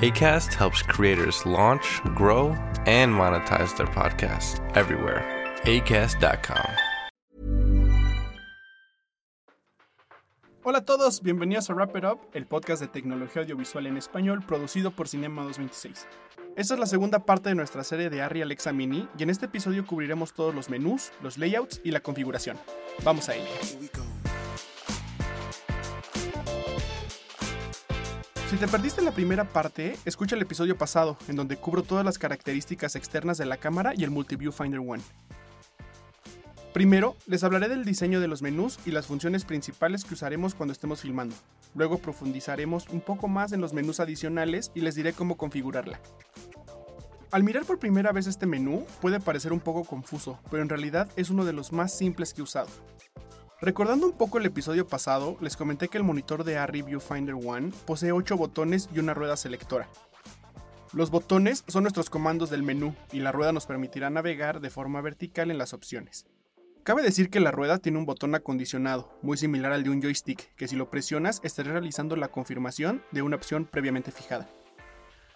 ACAST helps creators launch, grow, and monetize their podcasts everywhere. ACAST.com. Hola a todos, bienvenidos a Wrap It Up, el podcast de tecnología audiovisual en español producido por Cinema 226. Esta es la segunda parte de nuestra serie de Arri Alexa Mini y en este episodio cubriremos todos los menús, los layouts y la configuración. Vamos a ello. Si te perdiste la primera parte, escucha el episodio pasado, en donde cubro todas las características externas de la cámara y el Multiview Finder One. Primero, les hablaré del diseño de los menús y las funciones principales que usaremos cuando estemos filmando. Luego profundizaremos un poco más en los menús adicionales y les diré cómo configurarla. Al mirar por primera vez este menú, puede parecer un poco confuso, pero en realidad es uno de los más simples que he usado. Recordando un poco el episodio pasado, les comenté que el monitor de Arri Viewfinder One posee 8 botones y una rueda selectora. Los botones son nuestros comandos del menú y la rueda nos permitirá navegar de forma vertical en las opciones. Cabe decir que la rueda tiene un botón acondicionado, muy similar al de un joystick, que si lo presionas estaré realizando la confirmación de una opción previamente fijada.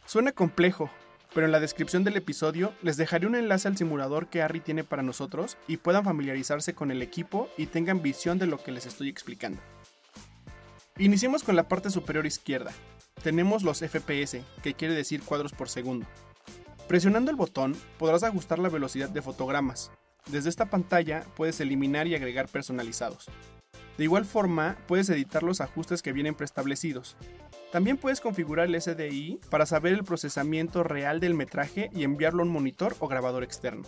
Suena complejo, pero en la descripción del episodio les dejaré un enlace al simulador que Harry tiene para nosotros y puedan familiarizarse con el equipo y tengan visión de lo que les estoy explicando. Iniciemos con la parte superior izquierda. Tenemos los FPS, que quiere decir cuadros por segundo. Presionando el botón podrás ajustar la velocidad de fotogramas. Desde esta pantalla puedes eliminar y agregar personalizados. De igual forma, puedes editar los ajustes que vienen preestablecidos. También puedes configurar el SDI para saber el procesamiento real del metraje y enviarlo a un monitor o grabador externo.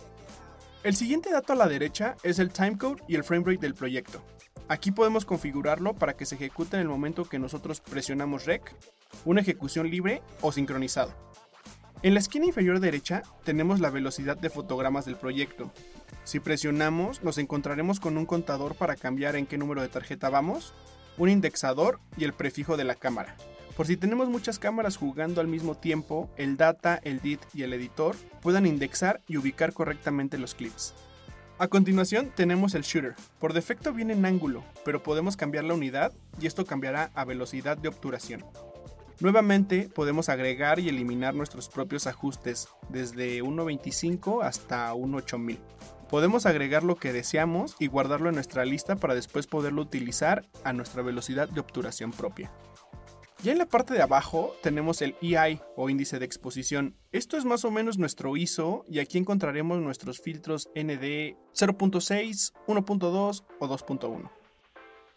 El siguiente dato a la derecha es el timecode y el framerate del proyecto. Aquí podemos configurarlo para que se ejecute en el momento que nosotros presionamos REC, una ejecución libre o sincronizado. En la esquina inferior derecha tenemos la velocidad de fotogramas del proyecto. Si presionamos nos encontraremos con un contador para cambiar en qué número de tarjeta vamos, un indexador y el prefijo de la cámara. Por si tenemos muchas cámaras jugando al mismo tiempo, el data, el DIT y el editor puedan indexar y ubicar correctamente los clips. A continuación tenemos el shooter. Por defecto viene en ángulo, pero podemos cambiar la unidad y esto cambiará a velocidad de obturación. Nuevamente podemos agregar y eliminar nuestros propios ajustes desde 1.25 hasta 1.8000. Podemos agregar lo que deseamos y guardarlo en nuestra lista para después poderlo utilizar a nuestra velocidad de obturación propia. Ya en la parte de abajo tenemos el EI o índice de exposición. Esto es más o menos nuestro ISO y aquí encontraremos nuestros filtros ND 0.6, 1.2 o 2.1.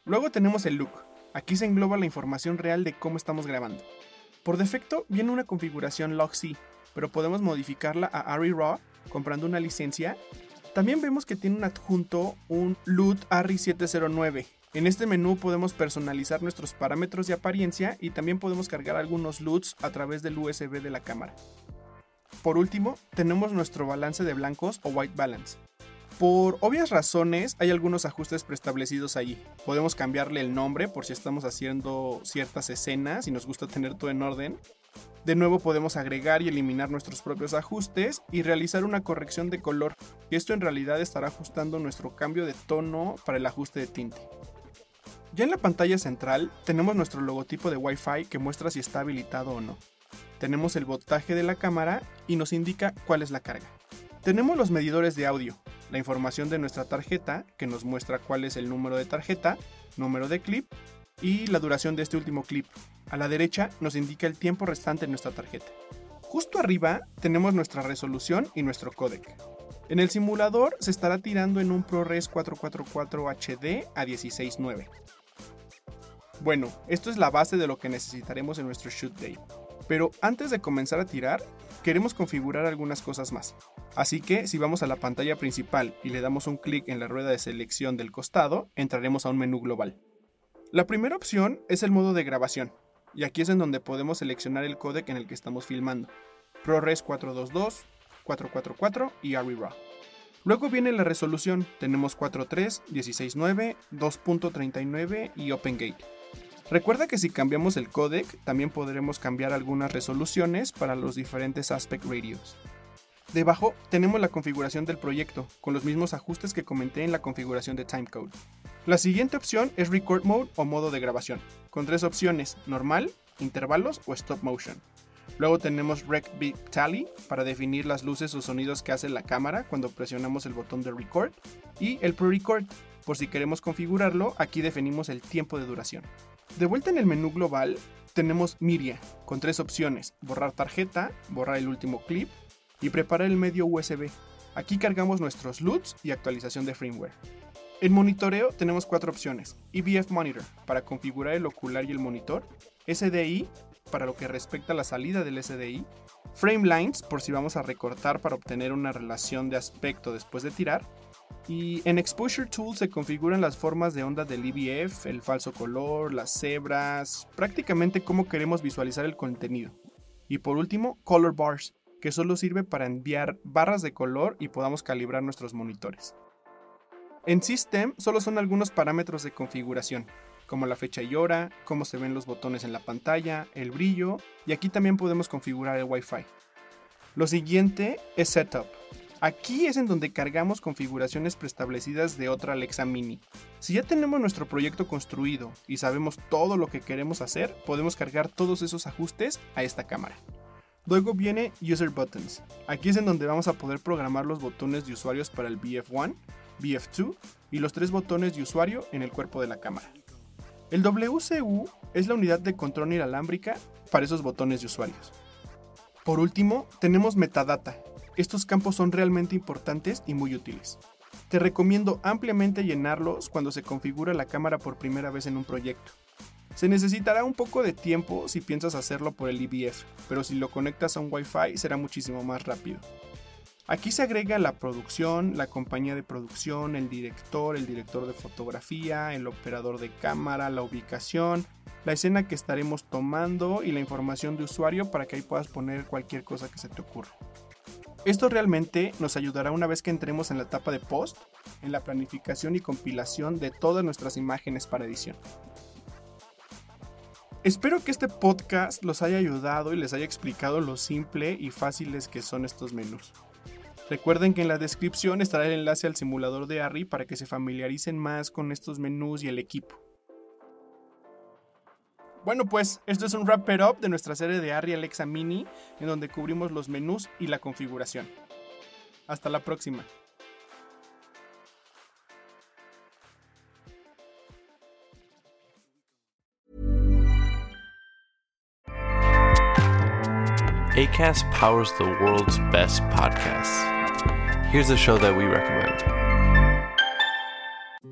Luego tenemos el look. Aquí se engloba la información real de cómo estamos grabando. Por defecto viene una configuración log-C, pero podemos modificarla a ARRI RAW comprando una licencia. También vemos que tiene un adjunto un LUT ARRI 709 en este menú podemos personalizar nuestros parámetros de apariencia y también podemos cargar algunos LUTs a través del USB de la cámara. Por último, tenemos nuestro balance de blancos o white balance. Por obvias razones hay algunos ajustes preestablecidos allí. Podemos cambiarle el nombre por si estamos haciendo ciertas escenas y nos gusta tener todo en orden. De nuevo podemos agregar y eliminar nuestros propios ajustes y realizar una corrección de color. Esto en realidad estará ajustando nuestro cambio de tono para el ajuste de tinte. Ya en la pantalla central tenemos nuestro logotipo de Wi-Fi que muestra si está habilitado o no. Tenemos el voltaje de la cámara y nos indica cuál es la carga. Tenemos los medidores de audio, la información de nuestra tarjeta que nos muestra cuál es el número de tarjeta, número de clip y la duración de este último clip. A la derecha nos indica el tiempo restante en nuestra tarjeta. Justo arriba tenemos nuestra resolución y nuestro codec. En el simulador se estará tirando en un ProRes 444 HD a 16.9. Bueno, esto es la base de lo que necesitaremos en nuestro shoot day. Pero antes de comenzar a tirar, queremos configurar algunas cosas más. Así que si vamos a la pantalla principal y le damos un clic en la rueda de selección del costado, entraremos a un menú global. La primera opción es el modo de grabación, y aquí es en donde podemos seleccionar el códec en el que estamos filmando. ProRes 422, 444 y ARRI RAW. Luego viene la resolución, tenemos 4.3, 16.9, 2.39 y OpenGate. Recuerda que si cambiamos el codec, también podremos cambiar algunas resoluciones para los diferentes aspect radios. Debajo tenemos la configuración del proyecto, con los mismos ajustes que comenté en la configuración de Timecode. La siguiente opción es Record Mode o modo de grabación, con tres opciones, normal, intervalos o stop motion. Luego tenemos Rec Beat Tally para definir las luces o sonidos que hace la cámara cuando presionamos el botón de Record. Y el Pre-Record, por si queremos configurarlo, aquí definimos el tiempo de duración. De vuelta en el menú global, tenemos Miria, con tres opciones, borrar tarjeta, borrar el último clip y preparar el medio USB. Aquí cargamos nuestros LUTs y actualización de firmware. En monitoreo tenemos cuatro opciones, EVF Monitor para configurar el ocular y el monitor, SDI para lo que respecta a la salida del SDI, frame lines por si vamos a recortar para obtener una relación de aspecto después de tirar, y en Exposure Tool se configuran las formas de onda del EVF, el falso color, las cebras, prácticamente cómo queremos visualizar el contenido. Y por último, Color Bars, que solo sirve para enviar barras de color y podamos calibrar nuestros monitores. En System solo son algunos parámetros de configuración, como la fecha y hora, cómo se ven los botones en la pantalla, el brillo, y aquí también podemos configurar el Wi-Fi. Lo siguiente es Setup. Aquí es en donde cargamos configuraciones preestablecidas de otra Alexa Mini. Si ya tenemos nuestro proyecto construido y sabemos todo lo que queremos hacer, podemos cargar todos esos ajustes a esta cámara. Luego viene User Buttons. Aquí es en donde vamos a poder programar los botones de usuarios para el BF1, BF2 y los tres botones de usuario en el cuerpo de la cámara. El WCU es la unidad de control inalámbrica para esos botones de usuarios. Por último, tenemos metadata. Estos campos son realmente importantes y muy útiles. Te recomiendo ampliamente llenarlos cuando se configura la cámara por primera vez en un proyecto. Se necesitará un poco de tiempo si piensas hacerlo por el IBF, pero si lo conectas a un Wi-Fi será muchísimo más rápido. Aquí se agrega la producción, la compañía de producción, el director, el director de fotografía, el operador de cámara, la ubicación, la escena que estaremos tomando y la información de usuario para que ahí puedas poner cualquier cosa que se te ocurra. Esto realmente nos ayudará una vez que entremos en la etapa de post, en la planificación y compilación de todas nuestras imágenes para edición. Espero que este podcast los haya ayudado y les haya explicado lo simple y fáciles que son estos menús. Recuerden que en la descripción estará el enlace al simulador de ARRI para que se familiaricen más con estos menús y el equipo. Bueno, pues esto es un wrap it up de nuestra serie de ARRI Alexa Mini, en donde cubrimos los menús y la configuración. Hasta la próxima. ACAST powers the world's best podcasts. Here's a show that we recommend.